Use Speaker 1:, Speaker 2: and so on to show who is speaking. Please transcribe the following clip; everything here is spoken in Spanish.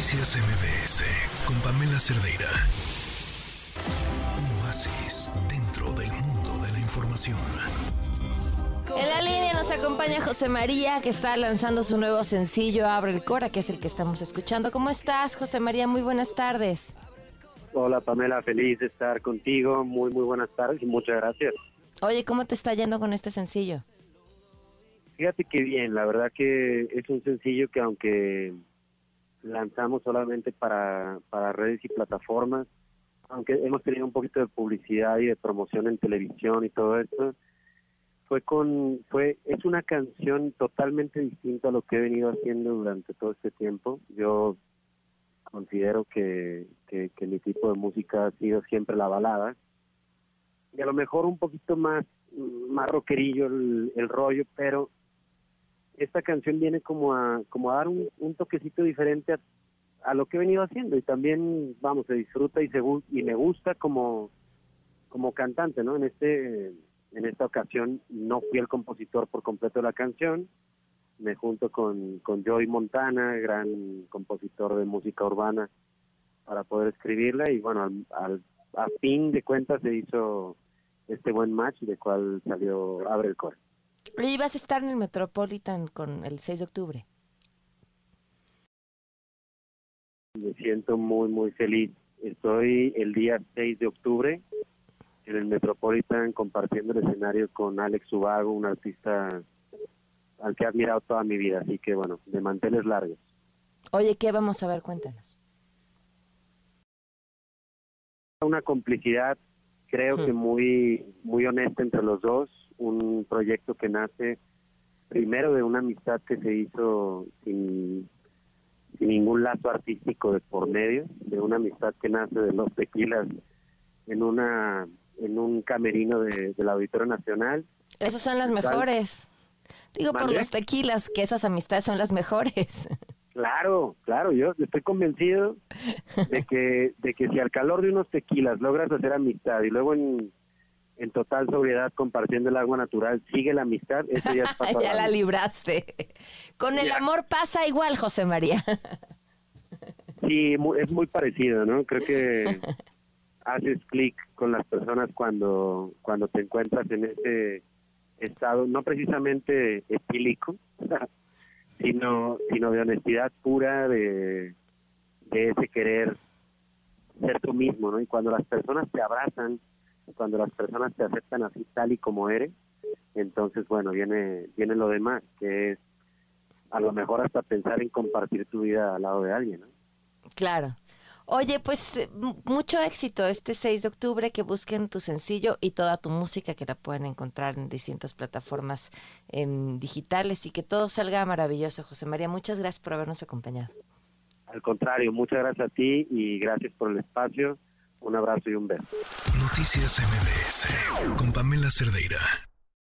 Speaker 1: Noticias MBS con Pamela Cerdeira. Un oasis dentro del mundo de la información.
Speaker 2: En la línea nos acompaña José María, que está lanzando su nuevo sencillo Abre el Cora, que es el que estamos escuchando. ¿Cómo estás, José María? Muy buenas tardes.
Speaker 3: Hola Pamela, feliz de estar contigo. Muy, muy buenas tardes y muchas gracias.
Speaker 2: Oye, ¿cómo te está yendo con este sencillo?
Speaker 3: Fíjate que bien, la verdad que es un sencillo que aunque lanzamos solamente para, para redes y plataformas, aunque hemos tenido un poquito de publicidad y de promoción en televisión y todo esto, fue con fue es una canción totalmente distinta a lo que he venido haciendo durante todo este tiempo. Yo considero que, que, mi tipo de música ha sido siempre la balada y a lo mejor un poquito más más rockerillo el, el rollo, pero esta canción viene como a, como a dar un, toquecito diferente a, lo que he venido haciendo y también, vamos, se disfruta y, se, y me gusta como, como cantante, ¿no? En, este, en esta ocasión no fui el compositor por completo de la canción, me junto con, con Joey Montana, gran compositor de música urbana, para poder escribirla y bueno, al, a fin de cuentas se hizo este buen match de cual salió Abre el Cor.
Speaker 2: Y vas a estar en el Metropolitan con el 6 de octubre.
Speaker 3: Me siento muy, muy feliz. Estoy el día 6 de octubre en el Metropolitan compartiendo el escenario con Alex Ubago, un artista al que he admirado toda mi vida. Así que, bueno, de manteles largos.
Speaker 2: Oye, ¿qué vamos a ver? Cuéntanos.
Speaker 3: Una complicidad, creo que muy, muy honesta entre los dos un proyecto que nace primero de una amistad que se hizo sin, ningún lazo artístico de por medio, de una amistad que nace de los tequilas en una en un camerino de, del Auditorio Nacional.
Speaker 2: Esos son las mejores. Digo por los tequilas que esas amistades son las mejores.
Speaker 3: Claro, claro, yo estoy convencido de que de que si al calor de unos tequilas logras hacer amistad y luego en en total sobriedad compartiendo el agua natural, sigue la amistad, eso ya
Speaker 2: ya la libraste. Con el amor pasa igual, José María.
Speaker 3: sí, es muy parecido, ¿no? Creo que haces clic con las personas cuando, cuando te encuentras en ese estado, no precisamente etílico, sino, sino de honestidad pura, de, de ese querer ser tú mismo, ¿no? Y cuando las personas te abrazan, cuando las personas te aceptan así tal y como eres, entonces bueno, viene viene lo demás, que es a lo mejor hasta pensar en compartir tu vida al lado de alguien, ¿no?
Speaker 2: Claro. Oye, pues eh, mucho éxito este 6 de octubre, que busquen tu sencillo y toda tu música que la pueden encontrar en distintas plataformas em, digitales y que todo salga maravilloso. José María, muchas gracias por habernos acompañado.
Speaker 3: Al contrario, muchas gracias a ti y gracias por el espacio un abrazo y un beso.
Speaker 1: Noticias MBS con Pamela Cerdeira.